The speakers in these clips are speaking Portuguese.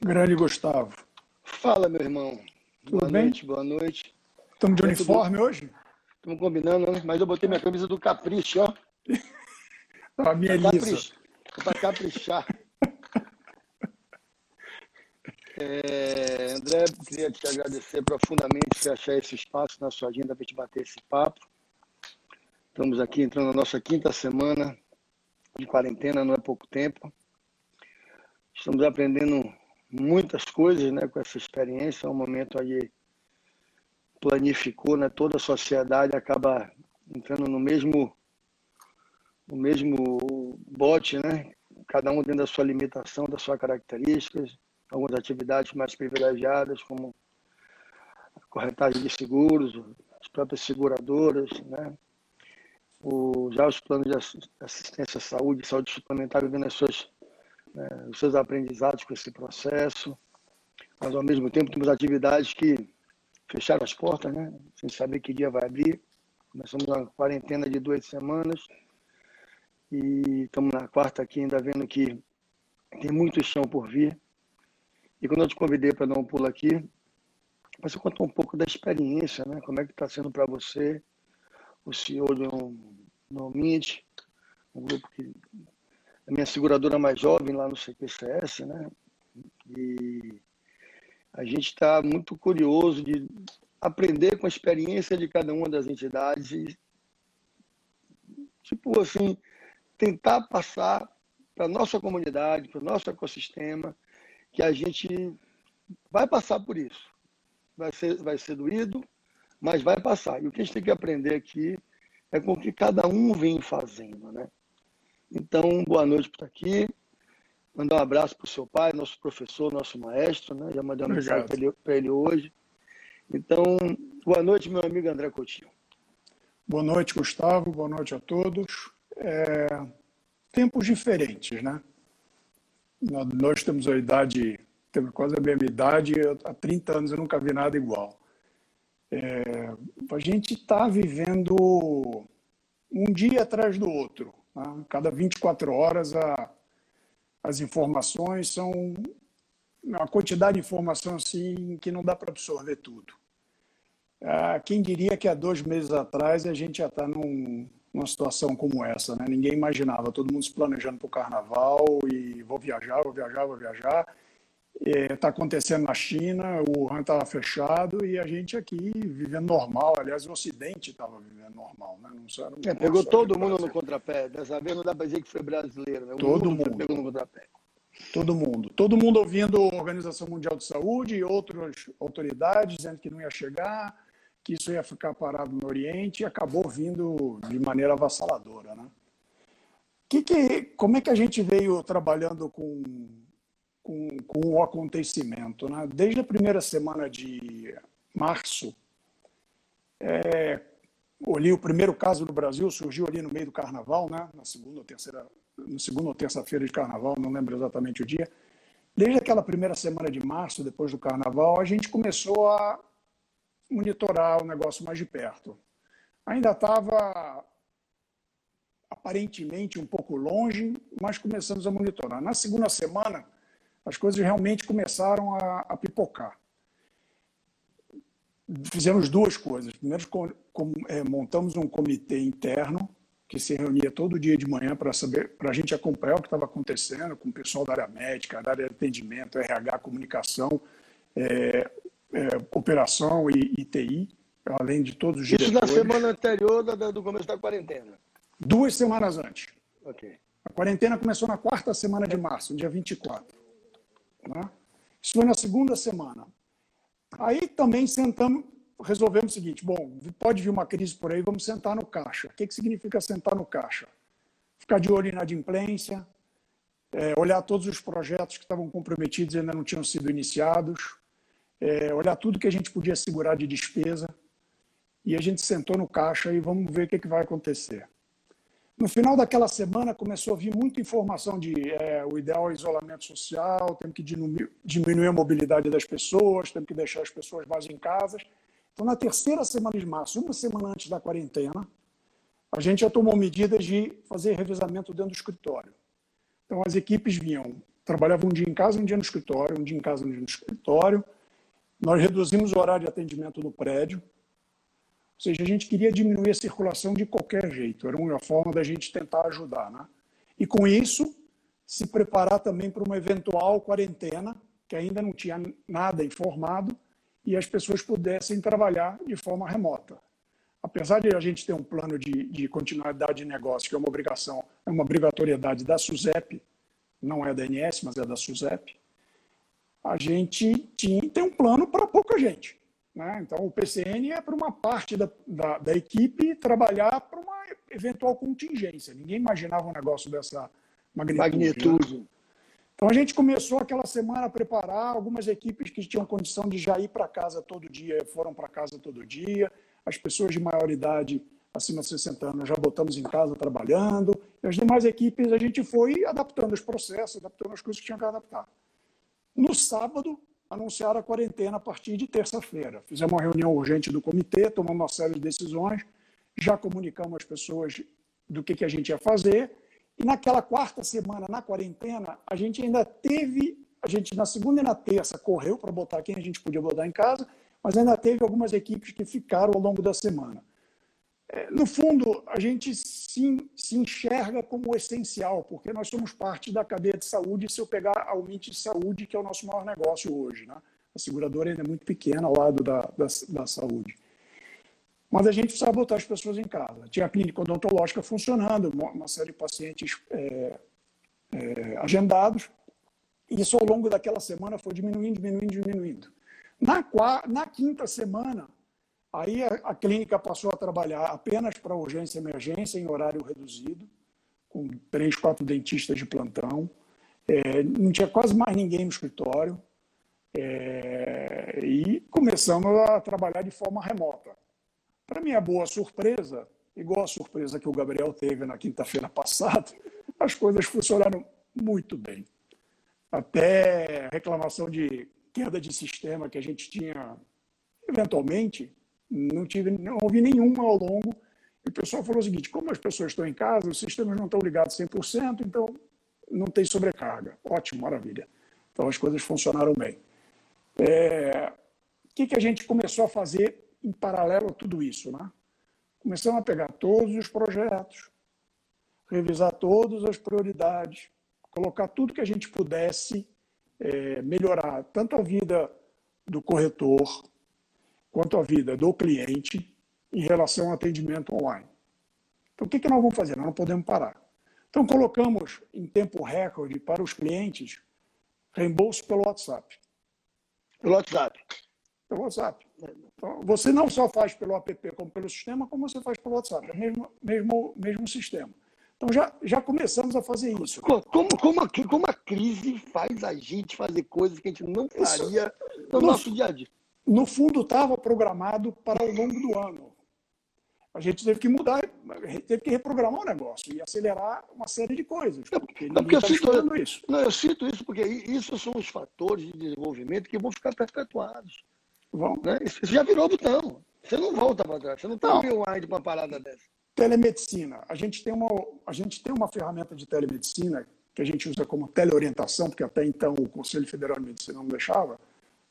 Grande Gustavo. Fala, meu irmão. Tudo boa bem? noite, boa noite. Estamos de É, uniforme hoje? Estamos combinando, né? Mas eu botei minha camisa do Capricho, ó. A minha Pra lisa. caprichar. Pra caprichar. É, André, queria te agradecer profundamente por achar esse espaço na sua agenda para te bater esse papo. Estamos aqui entrando na nossa quinta semana de quarentena, não é pouco tempo. Estamos aprendendo muitas coisas né, com essa experiência. É um momento aí planificou, né? Toda a sociedade acaba entrando no mesmo no mesmo bote, né? Cada um dentro da sua limitação, das suas características, algumas atividades mais privilegiadas, como a corretagem de seguros, as próprias seguradoras, né? O, já os planos de assi- assistência à saúde, saúde suplementar, vivendo as suas, né, os seus aprendizados com esse processo. Mas, ao mesmo tempo, temos atividades que fecharam as portas, né? Sem saber que dia vai abrir. Começamos uma quarentena de duas semanas e estamos na quarta aqui ainda vendo que tem muito chão por vir. E quando eu te convidei para dar um pulo aqui, você contou um pouco da experiência, né? Como é que está sendo para você, o de um, um Mint, um grupo que a minha seguradora mais jovem lá no CPCS, né? E a gente está muito curioso de aprender com a experiência de cada uma das entidades e, tipo assim, tentar passar para a nossa comunidade, para o nosso ecossistema, que a gente vai passar por isso. Vai ser, vai ser doído, mas vai passar. E o que a gente tem que aprender aqui é com o que cada um vem fazendo, né? Então, boa noite por estar aqui. Mandar um abraço para o seu pai, nosso professor, nosso maestro, né? Já mandei uma mensagem para ele, ele hoje. Então, boa noite, meu amigo André Coutinho. Boa noite, Gustavo. Boa noite a todos. É, tempos diferentes, né? Nó- Nós temos a idade, temos quase a mesma idade, há 30 anos eu nunca vi nada igual. É, a gente está vivendo um dia atrás do outro. Né? Cada 24 horas a- as informações são uma quantidade de informação assim que não dá para absorver tudo. Ah, quem diria que há dois meses atrás a gente já está num, numa situação como essa, né? Ninguém imaginava, todo mundo se planejando para o carnaval e vou viajar, vou viajar, vou viajar. Está acontecendo na China, o Wuhan estava fechado e a gente aqui vivendo normal. Aliás, o Ocidente estava vivendo normal, né? Não não É, pegou todo mundo no contrapé. Dessa vez não dá para dizer que foi brasileiro, né? O Todo mundo. mundo. pego no contrapé. Todo mundo. Todo mundo ouvindo a Organização Mundial de Saúde e outras autoridades dizendo que não ia chegar, que isso ia ficar parado no Oriente e acabou vindo de maneira avassaladora. Né? Que que, como é que a gente veio trabalhando com, com, com o acontecimento? Né? Desde a primeira semana de março, é, o primeiro caso no Brasil, surgiu ali no meio do carnaval, né? na segunda ou terceira, no segunda ou terça-feira de carnaval, não lembro exatamente o dia. Desde aquela primeira semana de março, depois do carnaval, a gente começou a monitorar o negócio mais de perto. Ainda estava aparentemente um pouco longe, mas começamos a monitorar. Na segunda semana, as coisas realmente começaram a, a pipocar fizemos duas coisas. Primeiro, com, com, é, montamos um comitê interno que se reunia todo dia de manhã para saber, para a gente acompanhar o que estava acontecendo com o pessoal da área médica, da área de atendimento, RH, comunicação, é, é, operação e, e TI, além de todos os Isso na diretores. semana anterior da- do começo da quarentena. Duas semanas antes. Ok. A quarentena começou na quarta semana de março, dia 24. Né? Isso foi na segunda semana. Aí também sentamos, resolvemos o seguinte: bom, pode vir uma crise por aí, vamos sentar no caixa. O que, que significa sentar no caixa? Ficar de olho em inadimplência, é, olhar todos os projetos que estavam comprometidos e ainda não tinham sido iniciados, é, olhar tudo que a gente podia segurar de despesa. E a gente sentou no caixa e vamos ver o que, que vai acontecer. No final daquela semana começou a vir muita informação de é, o ideal é isolamento social, temos que diminuir, a mobilidade das pessoas, temos que deixar as pessoas mais em casas. Então, na terceira semana de março, uma semana antes da quarentena, a gente já tomou medidas de fazer revezamento dentro do escritório. Então, as equipes vinham trabalhava um dia em casa, um dia no escritório, um dia em casa, um dia no escritório. Nós reduzimos o horário de atendimento no prédio, ou seja, a gente queria diminuir a circulação de qualquer jeito, era uma forma da gente tentar ajudar. Né? E com isso, se preparar também para uma eventual quarentena, que ainda não tinha nada informado, e as pessoas pudessem trabalhar de forma remota. Apesar de a gente ter um plano de, de continuidade de negócio, que é uma obrigação, é uma obrigatoriedade da SUSEP, não é da ANS, mas é da SUSEP, a gente tinha, tem um plano para pouca gente. Né? Então, o PCN é para uma parte da, da, da equipe trabalhar para uma eventual contingência. Ninguém imaginava um negócio dessa magnitude. Né? magnitude. Né? Então, a gente começou aquela semana a preparar algumas equipes que tinham condição de já ir para casa todo dia, foram para casa todo dia. As pessoas de maior idade, acima de 60 anos, já botamos em casa trabalhando. E as demais equipes, a gente foi adaptando os processos, adaptando as coisas que tinha que adaptar. No sábado, anunciaram a quarentena a partir de terça-feira. Fizemos uma reunião urgente do comitê, tomamos uma série de decisões, já comunicamos às pessoas do que, que a gente ia fazer. E naquela quarta semana, na quarentena, a gente ainda teve, a gente na segunda e na terça correu para botar quem a gente podia botar em casa, mas ainda teve algumas equipes que ficaram ao longo da semana. É, no fundo, a gente sim se enxerga como essencial, porque nós somos parte da cadeia de saúde. Se eu pegar a Umint Saúde, que é o nosso maior negócio hoje, né? a seguradora ainda é muito pequena ao lado da, da, da saúde. Mas a gente precisava botar as pessoas em casa. Tinha a clínica odontológica funcionando, uma série de pacientes é, é, agendados. E isso, ao longo daquela semana, foi diminuindo, diminuindo, diminuindo. Na, na quinta semana, Aí a, a clínica passou a trabalhar apenas para urgência e emergência, em horário reduzido, com três, quatro dentistas de plantão. É, não tinha quase mais ninguém no escritório. É, e começamos a trabalhar de forma remota. Para minha boa surpresa, igual a surpresa que o Gabriel teve na quinta-feira passada, as coisas funcionaram muito bem. Até reclamação de queda de sistema que a gente tinha eventualmente, não tive, não ouvi nenhuma ao longo. O pessoal falou o seguinte: como as pessoas estão em casa, os sistemas não estão ligados 100%, então não tem sobrecarga. Ótimo, maravilha. Então as coisas funcionaram bem. É, o que, que a gente começou a fazer em paralelo a tudo isso? Né? Começamos a pegar todos os projetos, revisar todas as prioridades, colocar tudo que a gente pudesse é, melhorar, tanto a vida do corretor, quanto à vida do cliente em relação ao atendimento online. Então, o que, que nós vamos fazer? Nós não podemos parar. Então, colocamos em tempo recorde para os clientes reembolso pelo WhatsApp. Pelo WhatsApp. Pelo WhatsApp. Então, você não só faz pelo app como pelo sistema, como você faz pelo WhatsApp. É o mesmo, mesmo, mesmo sistema. Então já, já começamos a fazer isso. Como, como, a, como a crise faz a gente fazer coisas que a gente não faria isso, no, no nosso dia a dia? No fundo estava programado para ao longo do ano. A gente teve que mudar, teve que reprogramar o negócio e acelerar uma série de coisas. Porque não, porque eu, tá cito, isso. Não, eu cito isso porque isso são os fatores de desenvolvimento que vão ficar perpetuados. Vão. Né? Isso já virou botão. Você não volta para trás. Você não está rewind para uma parada dessa. Telemedicina. A gente, tem uma, a gente tem uma ferramenta de telemedicina que a gente usa como teleorientação, porque até então o Conselho Federal de Medicina não deixava,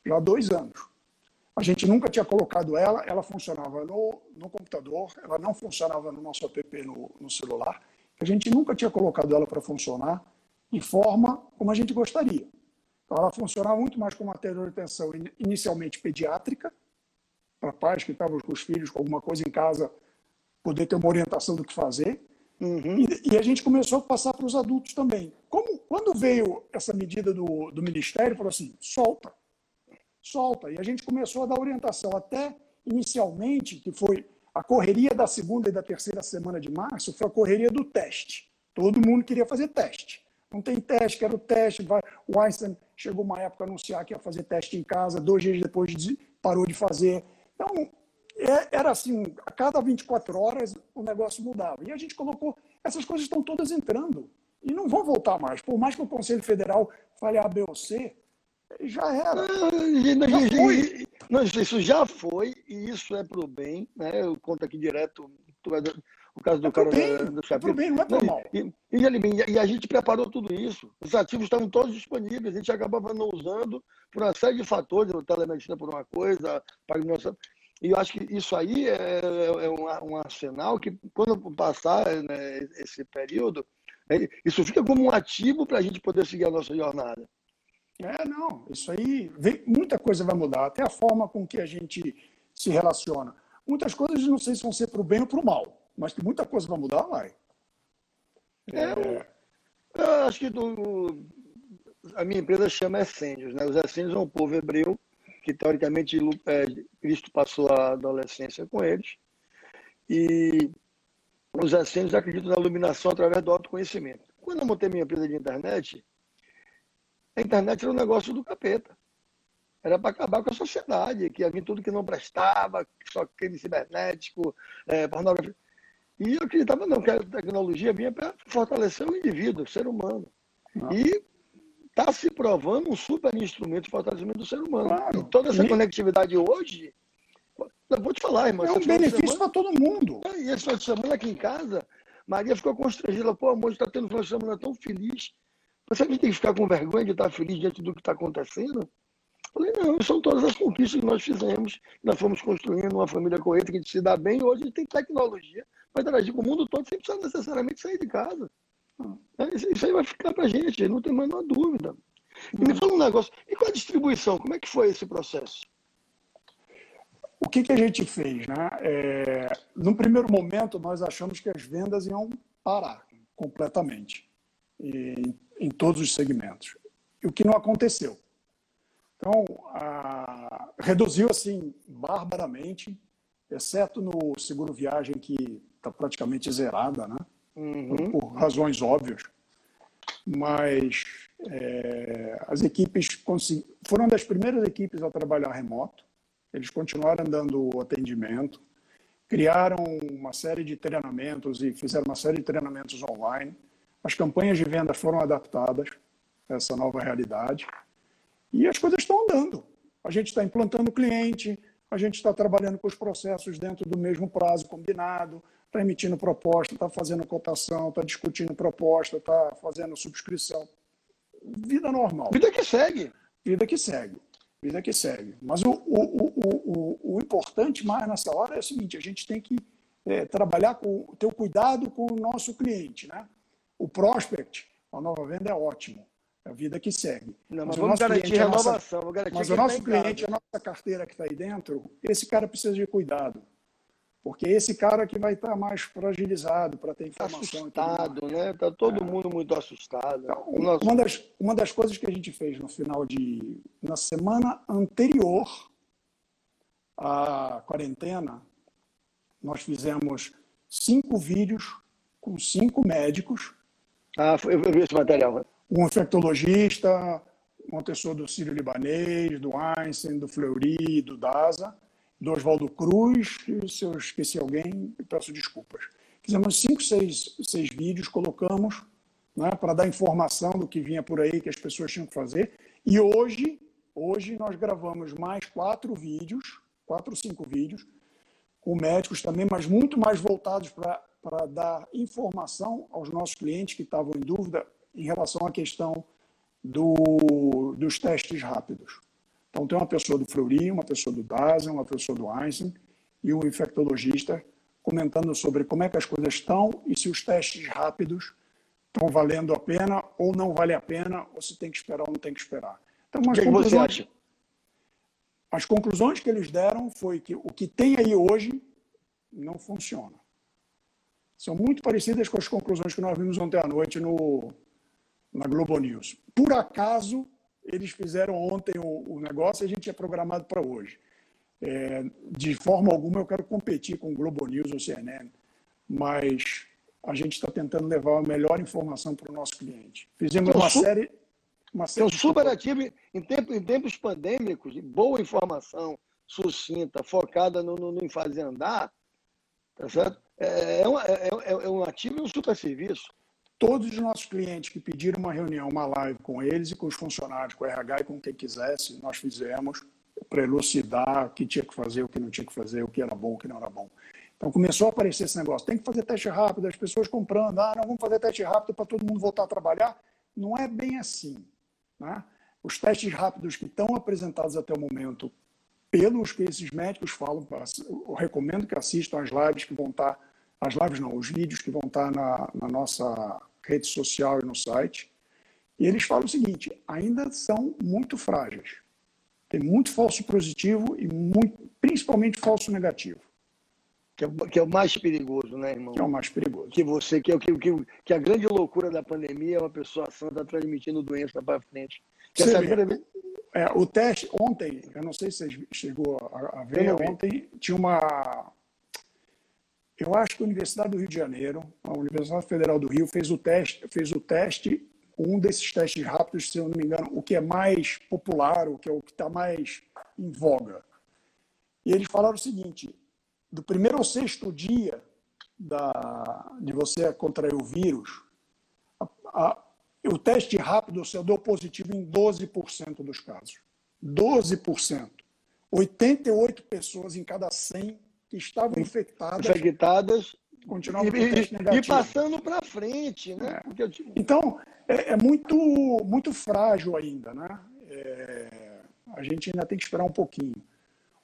já há dois anos. A gente nunca tinha colocado ela, ela funcionava no, no computador, ela não funcionava no nosso app no, no celular. A gente nunca tinha colocado ela para funcionar de forma como a gente gostaria. Então, ela funcionava muito mais como uma teleorientação inicialmente pediátrica, para pais que estavam com os filhos com alguma coisa em casa, poder ter uma orientação do que fazer. Uhum. E, e, a gente começou a passar para os adultos também. Como, quando veio essa medida do, do Ministério, falou assim: solta solta. E a gente começou a dar orientação. Até inicialmente, que foi a correria da segunda e da terceira semana de março, foi a correria do teste. Todo mundo queria fazer teste. Não tem teste, quero teste. Vai. O Einstein chegou uma época a anunciar que ia fazer teste em casa, dois dias depois parou de fazer. Então, é, era assim, a cada 24 horas o negócio mudava. E a gente colocou, essas coisas estão todas entrando e não vão voltar mais. Por mais que o Conselho Federal fale A, B ou C, já era. Já foi. Isso já foi, e isso é para o bem. Né? Eu conto aqui direto. O caso do é cara bem, do Chapéu. bem, não é por mal. E, e, e, e, a gente preparou tudo isso. Os ativos estavam todos disponíveis. A gente acabava não usando por uma série de fatores, o telemedicina por uma coisa, nossa. E eu acho que isso aí é, é um, um, arsenal que, quando passar né, esse período, é, isso fica como um ativo para a gente poder seguir a nossa jornada. É, não. Isso aí, vem, muita coisa vai mudar. Até a forma com que a gente se relaciona. Muitas coisas não sei se vão ser para o bem ou para o mal mas que muita coisa vai mudar, vai. É, é... Eu acho que do, a minha empresa chama Essênios. Né? Os Essênios é um povo hebreu que, teoricamente, é, Cristo passou a adolescência com eles. E os Essênios acreditam na iluminação através do autoconhecimento. Quando eu montei minha empresa de internet, a internet era um negócio do capeta. Era para acabar com a sociedade, que havia tudo que não prestava, só crime cibernético, é, pornografia. E eu acreditava não, que a tecnologia vinha para fortalecer o indivíduo, o ser humano. Ah. E está se provando um super instrumento de fortalecimento do ser humano. Claro. E toda essa e... conectividade hoje, eu vou te falar, irmão. É um benefício para todo mundo. É, e esse final de semana aqui em casa, Maria ficou constrangida. Pô, amor, está tendo um final de semana tão feliz. Você tem que ficar com vergonha de estar feliz diante do que está acontecendo? Falei, não, são todas as conquistas que nós fizemos. Nós fomos construindo uma família coesa que se dá bem. Hoje a gente tem tecnologia para interagir com o mundo todo sem precisar necessariamente sair de casa. É, isso aí vai ficar para a gente, não tem a menor dúvida. E me fala um negócio, e com a distribuição, como é que foi esse processo? O que, que a gente fez? Né? É, no primeiro momento, nós achamos que as vendas iam parar completamente, em, em todos os segmentos. O que não aconteceu. Então, a, reduziu assim barbaramente, exceto no seguro viagem que está praticamente zerada, né? Uhum. Por, razões óbvias. Mas é, as equipes foram das primeiras equipes a trabalhar remoto. Eles continuaram dando atendimento, criaram uma série de treinamentos e fizeram uma série de treinamentos online. As campanhas de venda foram adaptadas a essa nova realidade. E as coisas estão andando. A gente está implantando o cliente, a gente está trabalhando com os processos dentro do mesmo prazo combinado, está emitindo proposta, está fazendo cotação, está discutindo proposta, está fazendo subscrição. Vida normal. Vida que segue. Vida que segue. Vida que segue. Mas o, o, o, o, importante mais nessa hora é o seguinte: a gente tem que é, trabalhar com ter o cuidado com o nosso cliente. Né? O prospect, a nova venda é ótimo a vida que segue. Não, mas, mas vamos garantir renovação. Nossa, mas o nosso cliente, a nossa carteira que está aí dentro, esse cara precisa de cuidado. Porque é esse cara que vai estar tá mais fragilizado para ter informação. Assustado, né? Está todo é. mundo muito assustado. Então, uma, das, uma das coisas que a gente fez no final de. Na semana anterior à quarentena, nós fizemos cinco vídeos com cinco médicos. Ah, eu vi esse material um infectologista, uma pessoa do Sírio-Libanês, do Einstein, do Fleury, do DASA, do Oswaldo Cruz, se eu esqueci alguém, peço desculpas. Fizemos cinco, seis, seis vídeos, colocamos né, para dar informação do que vinha por aí, que as pessoas tinham que fazer. E hoje, hoje nós gravamos mais quatro vídeos, quatro ou cinco vídeos, com médicos também, mas muito mais voltados para dar informação aos nossos clientes que estavam em dúvida em relação à questão do, dos testes rápidos. Então, tem uma pessoa do Fleury, uma pessoa do DASA, uma pessoa do Einstein e um infectologista comentando sobre como é que as coisas estão e se os testes rápidos estão valendo a pena ou não vale a pena, ou se tem que esperar ou não tem que esperar. Então, o que conclusões, você acha? As conclusões que eles deram foi que o que tem aí hoje não funciona. São muito parecidas com as conclusões que nós vimos ontem à noite no, na Globo News. Por acaso, eles fizeram ontem o, o negócio e a gente tinha programado para hoje. É, de forma alguma eu quero competir com o Globo News ou CNN, mas a gente está tentando levar a melhor informação para o nosso cliente. Fizemos uma série. Uma série então, super ativo em, tempo, em tempos pandêmicos, boa informação, sucinta, focada no, no, no em fazer andar, tá certo? É, é, um, é, é, é um ativo e um super serviço todos os nossos clientes que pediram uma reunião, uma live com eles e com os funcionários, com o RH e com quem quisesse, nós fizemos para elucidar o que tinha que fazer, o que não tinha que fazer, o que era bom, o que não era bom. Então começou a aparecer esse negócio. Tem que fazer teste rápido, as pessoas comprando. Ah, não, vamos fazer teste rápido para todo mundo voltar a trabalhar. Não é bem assim. Né? Os testes rápidos que estão apresentados até o momento pelos que esses médicos falam, eu recomendo que assistam as lives que vão estar, as lives não, os vídeos que vão estar na, na nossa rede social e no site. E eles falam o seguinte: ainda são muito frágeis. Tem muito falso positivo e muito, principalmente falso negativo. Que é, que é, o mais perigoso, né, irmão? Que é o mais perigoso. Que você, que, que, que, que a grande loucura da pandemia é uma pessoa santa transmitindo doença para frente. Que essa é, o teste, ontem, eu não sei se você chegou a, a ver, ontem tinha uma. Eu acho que a Universidade do Rio de Janeiro, a Universidade Federal do Rio, fez o teste, fez o teste, um desses testes rápidos, se eu não me engano, o que é mais popular, o que é o que está mais em voga. E eles falaram o seguinte: do primeiro ao sexto dia da, de você contrair o vírus, a, a, o teste rápido só deu positivo em 12% dos casos. 12%. 88 pessoas em cada 100 que estavam infectadas. Infectadas. Continuavam com teste negativo. E passando para frente, né? É. Então, é, é, muito, muito frágil ainda, né? É, a gente ainda tem que esperar um pouquinho.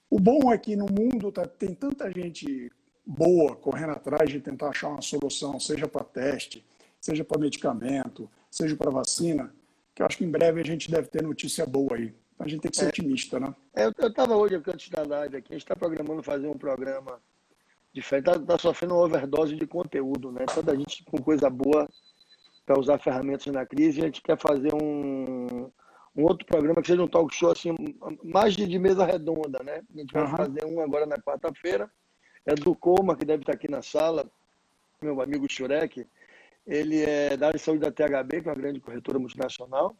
O bom é que no mundo tá, tem tanta gente boa correndo atrás de tentar achar uma solução, seja para teste, seja para medicamento, seja para vacina, que eu acho que em breve a gente deve ter notícia boa aí. A gente tem que ser é, otimista, né? É, eu estava hoje, antes da live aqui, a gente está programando fazer um programa diferente, está tá sofrendo uma overdose de conteúdo, né? Toda gente com coisa boa para usar ferramentas na crise, a gente quer fazer um, um outro programa que seja um talk show assim, mais de, de mesa redonda, né? A gente vai uhum. fazer um agora na quarta-feira. É do Coma, que deve estar aqui na sala, meu amigo Shurek. Ele é da área de saúde da THB, que é uma grande corretora multinacional.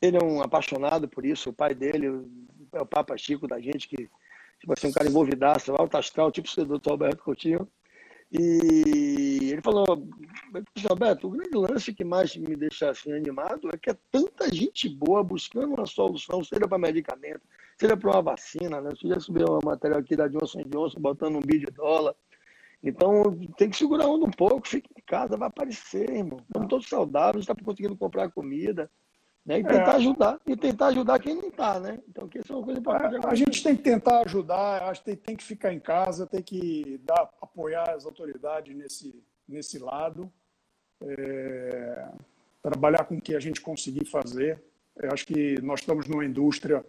Ele é um apaixonado por isso. O pai dele é o Papa Chico da gente, que tipo assim, um cara envolvidaço, alto astral, tipo o doutor Alberto Coutinho. E ele falou, Alberto, o grande lance que mais me deixa assim animado é que é tanta gente boa buscando uma solução, seja para medicamento, seja para uma vacina, né? Você já subiu uma matéria aqui da Johnson Johnson botando um bi de dólar. Então tem que segurar um pouco, fica em casa, vai aparecer, irmão. Estamos todos saudáveis, está conseguindo comprar comida. Né? E tentar é. ajudar, e tentar ajudar quem não está, né? Então, que isso é uma coisa importante. A, a gente tem que tentar ajudar, acho que tem, tem, que ficar em casa, tem que dar, apoiar as autoridades nesse, nesse lado, é, trabalhar com o que a gente conseguir fazer. Eu acho que nós estamos numa indústria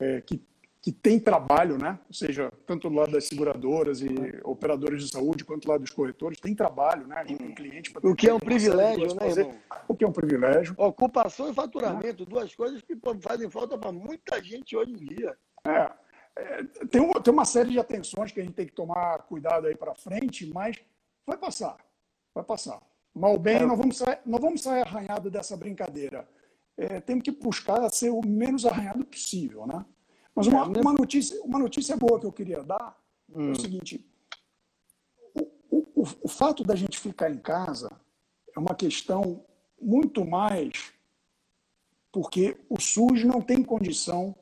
é, que que tem trabalho, né? ou seja, tanto do lado das seguradoras e operadores de saúde, quanto do lado dos corretores, tem trabalho, né? Tem cliente para O que é um privilégio, né, irmão? O que é um privilégio. Ocupação e faturamento, duas coisas que fazem falta para muita gente hoje em dia. É, é, tem, uma, tem uma série de atenções que a gente tem que tomar cuidado aí para frente, mas vai passar, vai passar. Mal bem, é. nós, vamos sair, vamos sair arranhado dessa brincadeira. É, temos que buscar ser o menos arranhado possível, né? Mas uma, uma, notícia, uma notícia boa que eu queria dar hum. é o hum. seguinte: o, o, o fato da gente ficar em casa é uma questão muito mais porque o SUS não tem condição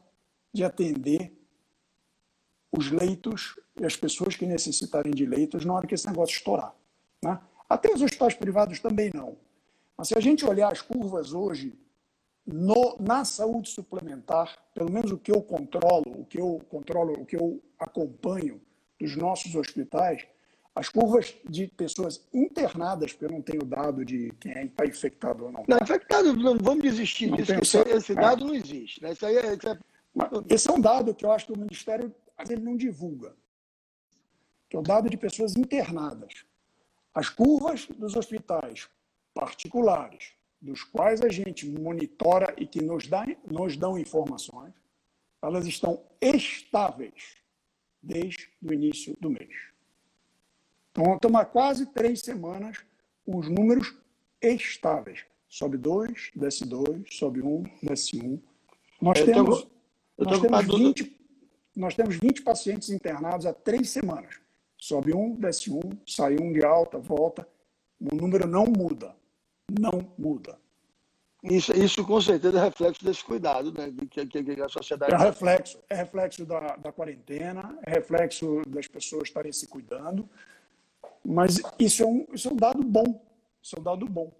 de atender os leitos e as pessoas que necessitarem de leitos na hora que esse negócio estourar. Né? Até os hospitais privados também não. Mas se a gente olhar as curvas hoje no, na saúde suplementar, pelo menos o que eu controlo, o que eu controlo, o que eu acompanho dos nossos hospitais, as curvas de pessoas internadas, porque eu não tenho dado de quem está infectado ou não. Não, infectado, não, vamos desistir não disso, esse, esse dado é. não existe. Né? Isso aí é, isso é... Esse é um dado que eu acho que o Ministério ele não divulga, que é o dado de pessoas internadas. As curvas dos hospitais particulares, dos quais a gente monitora e que nos, dá, nos dão informações, elas estão estáveis desde o início do mês. Então, estamos há quase três semanas com os números estáveis. Sobe dois, desce dois, sobe um, desce um. Nós eu temos, tô, nós, temos 20, nós temos 20 pacientes internados há três semanas. Sobe um, desce um, sai um de alta, volta. O número não muda não muda. Isso, isso com certeza é reflexo desse cuidado né, que, que, que a sociedade. É reflexo, é reflexo da, da quarentena, é reflexo das pessoas estarem se cuidando. Mas isso é um, isso é um dado bom. Isso é um dado bom.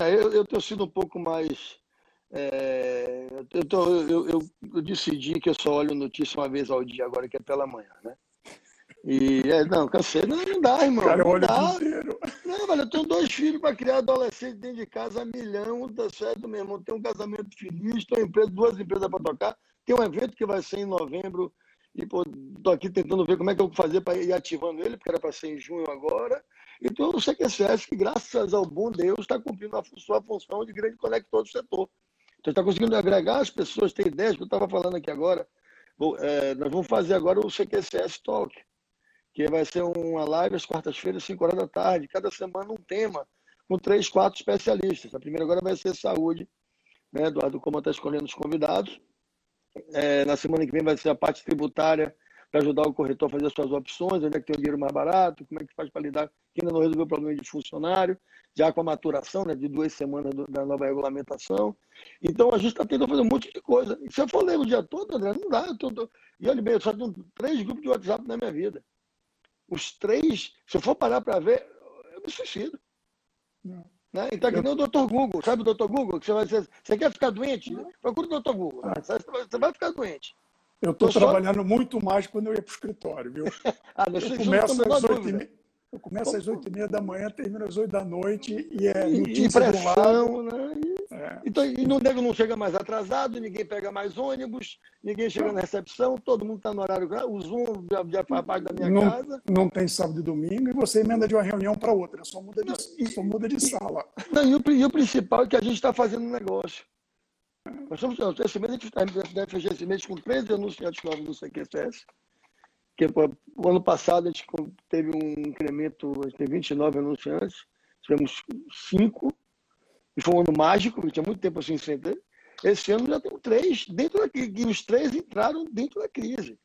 É, eu, eu tenho sido um pouco mais. É, eu, tô, eu, eu, eu, decidi que eu só olho notícia uma vez ao dia agora, que é pela manhã, né? E é, não, cansei, não, não dá, irmão. Cara, não dá. Não, velho, eu tenho dois filhos para criar adolescente dentro de casa, milhão, tá certo, meu irmão. Tenho um casamento feliz, tenho empresa, duas empresas para tocar. Tem um evento que vai ser em novembro e pô, tô aqui tentando ver como é que eu vou fazer para ir ativando ele, porque era para ser em junho agora. Então, o CQCS, que graças ao bom Deus, está cumprindo a sua função de grande conector do setor. Então, está conseguindo agregar as pessoas, tem ideias que eu estava falando aqui agora. É, nós vamos fazer agora o CQCS Talk, que vai ser uma live às quartas-feiras, 5 horas da tarde, cada semana um tema, com três, quatro especialistas. A primeira agora vai ser saúde, né, Eduardo, como está escolhendo os convidados. É, na semana que vem vai ser a parte tributária para ajudar o corretor a fazer as suas opções, onde é que tem o dinheiro mais barato, como é que faz para lidar, que ainda não resolveu o problema de funcionário, já com a maturação né, de duas semanas do, da nova regulamentação. Então a gente está tentando fazer um monte de coisa. E se eu for ler o dia todo, André, não dá. Eu tô, tô... E olha bem, eu só tenho três grupos de WhatsApp na minha vida. Os três, se eu for parar para ver, eu me suicido. Não. Né? Então, é que nem o Dr. Google, sabe o Dr. Google? Que você, vai ser, você quer ficar doente? Procura o Dr. Google. Né? Você vai ficar doente. Eu estou trabalhando só... muito mais quando eu ia para o escritório, viu? ah, eu, começo às 8 e meia, eu começo às 8 e meia da manhã, termino às 8 da noite e é notícia lado. Né? É. Então, e o nego não chega mais atrasado, ninguém pega mais ônibus, ninguém chega na recepção, todo mundo está no horário. O Zoom já, já faz parte da minha não, casa. Não tem sábado e domingo, e você emenda de uma reunião para outra, só muda de, não, e, só muda de sala. Não, e, o, e o principal é que a gente está fazendo um negócio. Nós estamos, esse mês a gente deve fechar esse mês com 13 anunciantes novos do CQCS. Que, o ano passado a gente teve um incremento, a gente teve 29 anunciantes, tivemos 5, e foi um ano mágico, porque tinha muito tempo assim sem ter. Esse ano já temos três, dentro da crise, e os três entraram dentro da crise.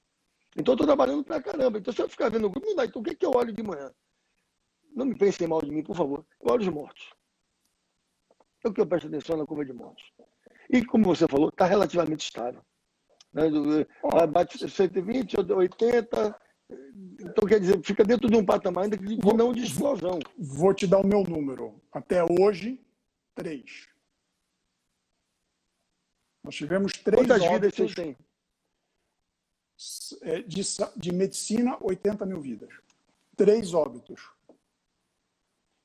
Então estou trabalhando pra caramba. Então se eu ficar vendo o grupo, não dá. Então o que, é que eu olho de manhã? Não me pensem mal de mim, por favor. Eu olho os mortos. É o que eu presto atenção na curva de mortos. E, como você falou, está relativamente estável. Né? Bate 120, 80. Então, quer dizer, fica dentro de um patamar ainda de não de explosão. Vou te dar o meu número. Até hoje, três. Nós tivemos três Quantas vidas vocês têm? É, de, de medicina, 80 mil vidas. Três óbitos.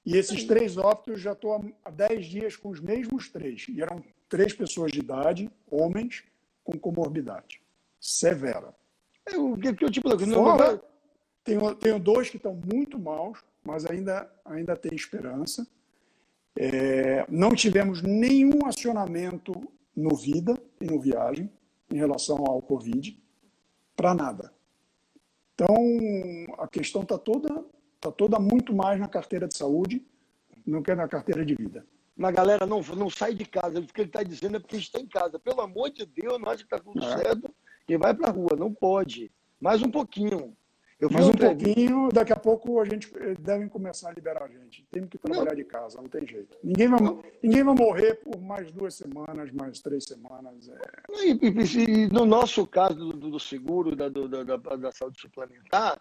E esses três óbitos já estou há 10 dias com os mesmos três. E eram três pessoas de idade, homens, com comorbidade severa. É, o que, eu tipo Fora, tenho, tenho dois que estão muito maus, mas ainda, ainda tem esperança. É, não tivemos nenhum acionamento no Vida e no Viagem em relação ao Covid, para nada. Então, a questão está toda Está toda muito mais na carteira de saúde do que na carteira de vida. Mas galera não, não sai de casa. O que ele está dizendo é porque está em casa. Pelo amor de Deus, nós que está tudo é. certo. Quem vai para a rua, não pode. Mais um pouquinho. Eu Mais um pouquinho, daqui a pouco a gente eh, devem começar a liberar a gente. Temos que trabalhar não. de casa, não tem jeito. Ninguém vai, ninguém vai morrer por mais duas semanas, mais três semanas. É... E, e, e, no nosso caso do, do seguro, da, do, da, da saúde suplementar,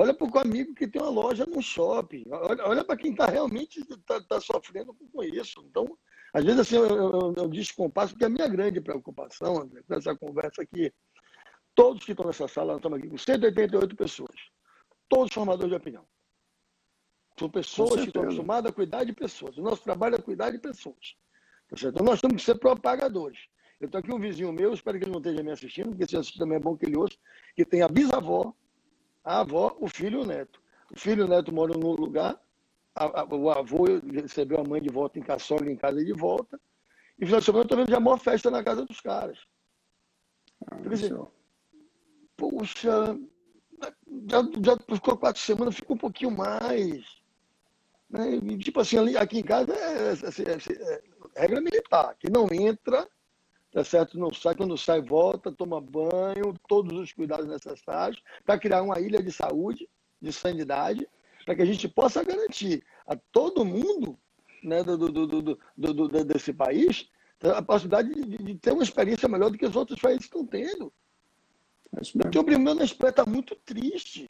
Olha para o amigo que tem uma loja no shopping. Olha, olha para quem está realmente tá, tá sofrendo com isso. Então, às vezes, assim, eu, eu, eu descompasso, porque a minha grande preocupação, André, com essa conversa aqui, todos que estão nessa sala, nós estamos aqui com 188 pessoas, todos formadores de opinião. São pessoas que estão acostumadas a cuidar de pessoas. O nosso trabalho é cuidar de pessoas. Tá então, nós temos que ser propagadores. Eu estou aqui um vizinho meu, espero que ele não esteja me assistindo, porque se assistir também é bom que ele ouça, que tem a bisavó, a avó, o filho e o neto. O filho e o neto moram num lugar, a, a, o avô recebeu a mãe de volta em casa, em casa de volta, e final de semana eu estou vendo já a maior festa na casa dos caras. Ah, Quer dizer, poxa, já, já ficou quatro semanas, ficou um pouquinho mais. Né? E, tipo assim, ali, aqui em casa é, é, é, é, regra militar, que não entra tá certo? Não sai, quando sai, volta, toma banho, todos os cuidados necessários para criar uma ilha de saúde, de sanidade, para que a gente possa garantir a todo mundo né, do, do, do, do desse país a possibilidade de, de, ter uma experiência melhor do que os outros países estão tendo. Porque o primeiro Espanha está muito triste.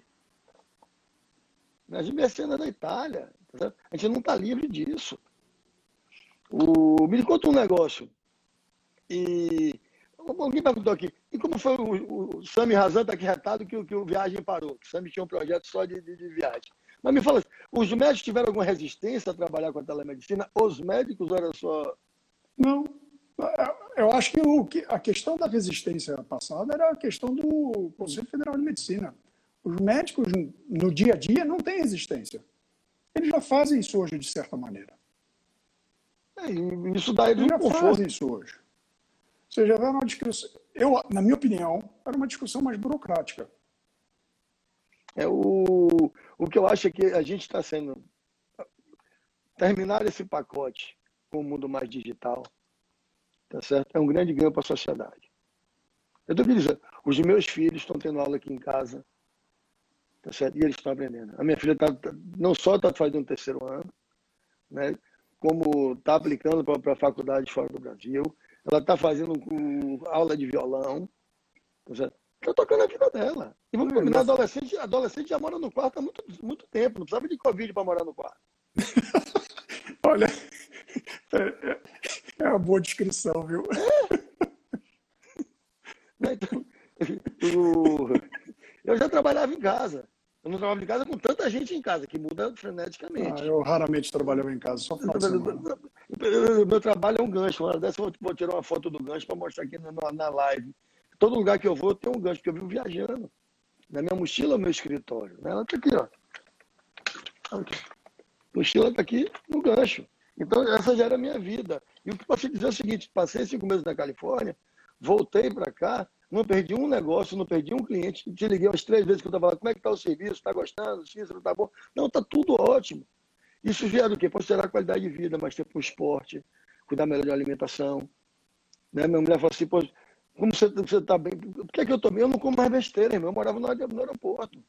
As mercenas da Itália. Tá a gente não está livre disso. O, me conta um negócio. E alguém perguntou aqui, e como foi o, o Sami Razan está aqui retado que, que o viagem parou? Que o Sami tinha um projeto só de, de, de, viagem. Mas me fala, os médicos tiveram alguma resistência a trabalhar com a telemedicina? Os médicos era só. Não. Eu acho que, o, que a questão da resistência passada era a questão do Conselho Federal de Medicina. Os médicos, no dia a dia, não têm resistência. Eles já fazem isso hoje, de certa maneira. É, isso dá eles um já conforto. fazem isso hoje. Seja, era uma discussão, eu, na minha opinião, era uma discussão mais burocrática. É o, o que eu acho é que a gente está sendo terminar esse pacote com o mundo mais digital, tá certo? É um grande ganho para a sociedade. Eu estou dizendo, os meus filhos estão tendo aula aqui em casa, tá certo? E eles estão aprendendo. A minha filha tá, tá não só está fazendo terceiro ano, né? Como está aplicando para a faculdade fora do Brasil, ela está fazendo um, aula de violão, está tá tocando a vida dela. E vamos combinar, adolescente, adolescente já mora no quarto há muito, muito tempo, não precisava de Covid para morar no quarto. Olha, é, é, é, uma boa descrição, viu? É. Então, o, eu já trabalhava em casa. Eu não trabalhava em casa com tanta gente em casa, que muda freneticamente. Ah, eu raramente trabalhava em casa, só final Meu trabalho é um gancho. Uma dessa eu vou tirar uma foto do gancho para mostrar aqui na, na live. Todo lugar que eu vou tem um gancho, porque eu vivo viajando. Na minha mochila, meu escritório. Né? Ela está aqui, ó. Aqui. Mochila está aqui no gancho. Então, essa já era a minha vida. E o que posso dizer é o seguinte: passei cinco meses na Califórnia, voltei para cá, não perdi um negócio, não perdi um cliente. Te liguei umas três vezes que eu estava lá, como é que está o serviço? Está gostando? X, não está bom? Não, está tudo ótimo. Isso gera o quê? Considerar a qualidade de vida, mais tempo para o esporte, cuidar melhor de alimentação. Né? Minha mulher falou assim, pô, como você está bem? Por que, é que eu estou bem? Eu não como mais besteira, irmão. Eu morava no, aeroporto.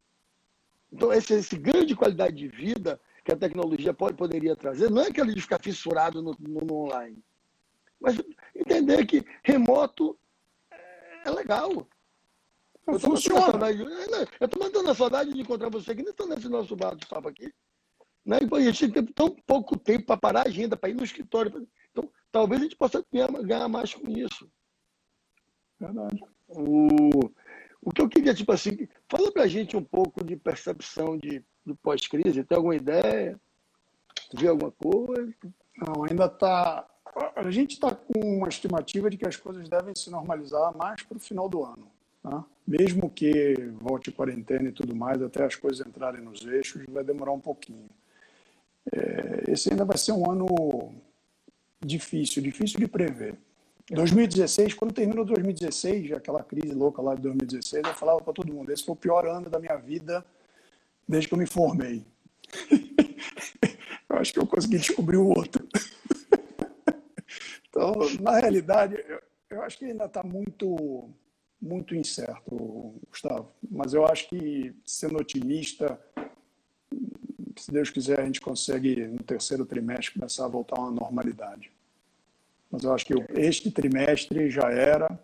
Então, esse, esse qualidade de vida que a tecnologia pode, poderia trazer, não é aquele de ficar fissurado no, no, no online. Mas entender que remoto é legal. Eu estou matando a saudade de encontrar você aqui, nem estou nesse nosso bate-papo aqui. Né? E, a gente tem tão pouco tempo para parar a agenda, para ir no escritório. Então, talvez a gente possa ganhar, ganhar mais com isso. Verdade. O, o que eu queria, tipo assim, fala para a gente um pouco de percepção de, de pós-crise. Tem alguma ideia? Vê alguma coisa? Não, ainda está a gente está com uma estimativa de que as coisas devem se normalizar mais para o final do ano. Tá? Mesmo que volte quarentena e tudo mais, até as coisas entrarem nos eixos, vai demorar um pouquinho. É, esse ainda vai ser um ano difícil, difícil de prever. 2016, quando terminou 2016, aquela crise louca lá de 2016, eu falava para todo mundo: esse foi o pior ano da minha vida desde que eu me formei. eu acho que eu consegui descobrir o outro. Então, na realidade, eu, eu acho que ainda está muito, muito incerto, Gustavo. Mas eu acho que, sendo otimista, se Deus quiser, a gente consegue, no terceiro trimestre, começar a voltar a uma normalidade. Mas eu acho que este trimestre já era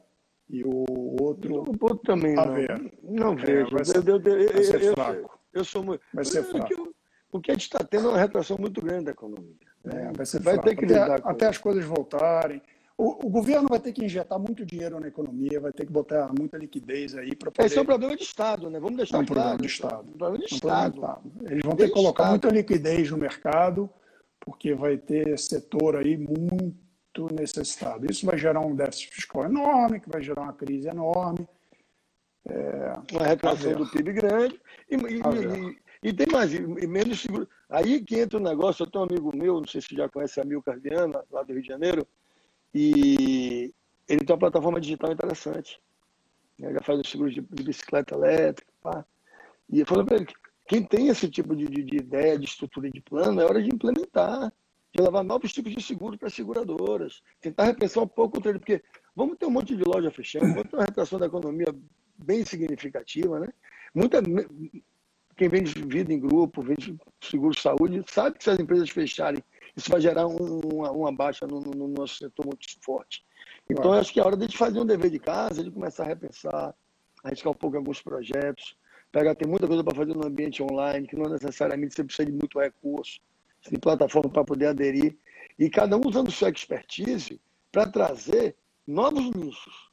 e o outro. O outro também não. Ver. Não é, vejo. vai ser, eu, eu, vai ser fraco. Eu, sou muito. Vai ser fraco. O que a gente está tendo é uma retração muito grande da economia. É, vai ser vai ter que até, até as coisas voltarem. O, o, governo vai ter que injetar muito dinheiro na economia, vai ter que botar muita liquidez aí para poder... Esse é um problema de Estado, né? Vamos deixar é um claro. Problema de Estado. É um problema de é Estado. Eles vão ter que colocar muita liquidez no mercado, porque vai ter setor aí muito necessitado. Isso vai gerar um déficit fiscal enorme, que vai gerar uma crise enorme. É... Uma retração do PIB grande. E, e, e tem mais, e menos seguro. Aí que entra o um negócio, eu tenho um amigo meu, não sei se você já conhece a Milcar Viana, lá do Rio de Janeiro, e ele tem uma plataforma digital interessante. Ele já faz os seguros de, de bicicleta elétrica, pá. E eu falei para ele, quem tem esse tipo de, de, de, ideia, de estrutura de plano, é hora de implementar, de levar novos tipos de seguro para as seguradoras, tentar repensar um pouco o treino, porque vamos ter um monte de loja fechando, vamos ter uma retração da economia bem significativa, né? Muita, quem vende vida em grupo, vende seguro de saúde, sabe que se as empresas fecharem, isso vai gerar um, uma, uma, baixa no, no, nosso setor muito forte. Então, acho que é hora de a gente fazer um dever de casa, de começar a repensar, arriscar um pouco alguns projetos, Pega, tem muita coisa para fazer no ambiente online, que não necessariamente você precisa de muito recurso, tem plataforma para poder aderir. E cada um usando sua expertise para trazer novos nichos.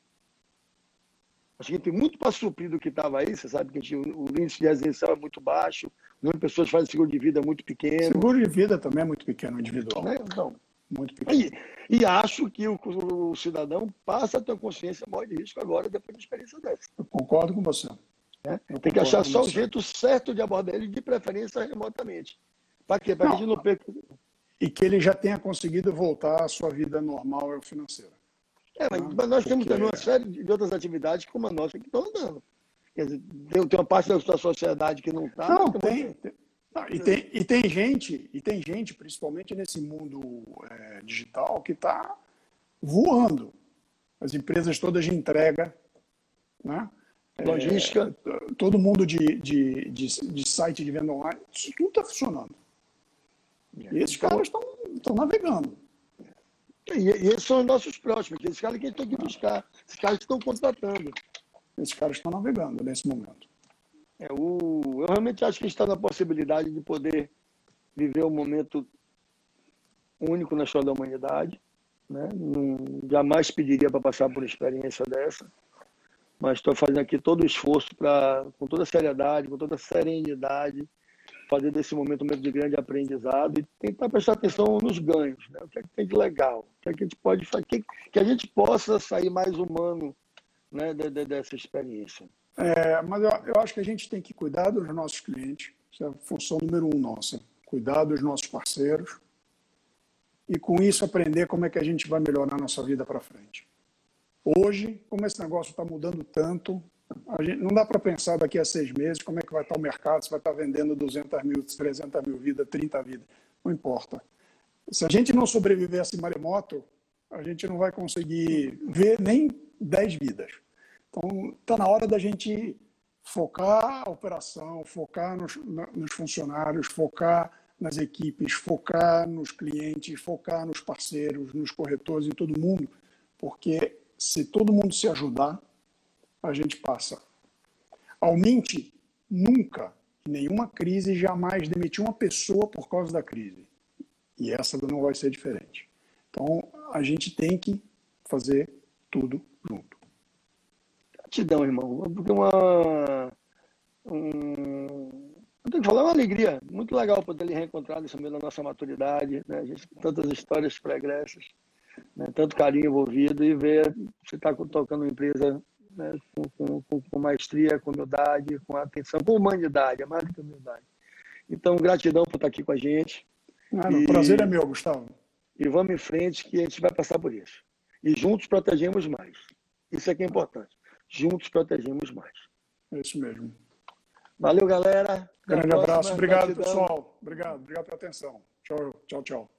Acho que tem muito para suprir do que estava aí. Você sabe que o índice de residencial é muito baixo, o número de pessoas fazem seguro de vida é muito pequeno. Seguro de vida também é muito pequeno, individual. Né? Então, muito pequeno. E, e acho que o, o, cidadão passa a ter consciência maior de risco agora, depois de uma experiência dessa. Eu concordo com você. É? Tem que achar só o jeito certo de abordar ele, de preferência remotamente. Para quê? Para que a gente não perca. E que ele já tenha conseguido voltar à sua vida normal e financeira. É, mas, nós temos também uma série de outras atividades como a nossa que estão andando. Quer dizer, tem, tem uma parte da sociedade que não está. Não, tem, tem, não, e, tem, e tem gente, e tem gente, principalmente nesse mundo é, digital, que está voando. As empresas todas de entrega, né? logística. É, todo mundo de, de, de, de, site de venda online, isso tudo está funcionando. E esses caras estão navegando. E, e, esses são os nossos próximos, esses caras que a gente tem que buscar, esses caras estão contratando. Esses caras estão navegando nesse momento. É, o, eu realmente acho que a está na possibilidade de poder viver um momento único na história da humanidade. Né? Não, jamais pediria para passar por uma experiência dessa, mas estou fazendo aqui todo o esforço para, com toda seriedade, com toda serenidade, fazer desse momento um momento de grande aprendizado e tentar prestar atenção nos ganhos, né? o que é que tem de legal, o que é que a gente pode fazer, que, que a gente possa sair mais humano né, de, de, dessa experiência. É, mas eu, eu, acho que a gente tem que cuidar dos nossos clientes, isso é a função número um nossa, cuidar dos nossos parceiros e com isso aprender como é que a gente vai melhorar a nossa vida para frente. Hoje, como esse negócio está mudando tanto, Gente, não dá para pensar daqui a seis meses como é que vai estar o mercado, se vai estar vendendo 200 mil, 300 mil vidas, 30 vidas. Não importa. Se a gente não sobreviver a esse maremoto, a gente não vai conseguir ver nem 10 vidas. Então, está na hora da gente focar a operação, focar nos, nos funcionários, focar nas equipes, focar nos clientes, focar nos parceiros, nos corretores, em todo mundo, porque se todo mundo se ajudar, a gente passa. Aumente nunca, nenhuma crise, jamais demitiu uma pessoa por causa da crise. E essa não vai ser diferente. Então, a gente tem que fazer tudo junto. Gratidão, irmão. Porque uma. Um, eu tenho que falar, é uma alegria. Muito legal poder lhe reencontrar nesse meio da nossa maturidade. Né? A gente tantas histórias pregressas, né? tanto carinho envolvido e ver você estar tá tocando uma empresa né, com, com, com, maestria, com humildade, com atenção, com humanidade, é mais do que humildade. Então, gratidão por estar aqui com a gente. Ah, e, prazer é meu, Gustavo. E vamos em frente que a gente vai passar por isso. E juntos protegemos mais. Isso é que é importante. Juntos protegemos mais. É isso mesmo. Valeu, galera. Grande abraço. Obrigado, gratidão. pessoal. Obrigado. Obrigado pela atenção. Tchau, tchau, tchau.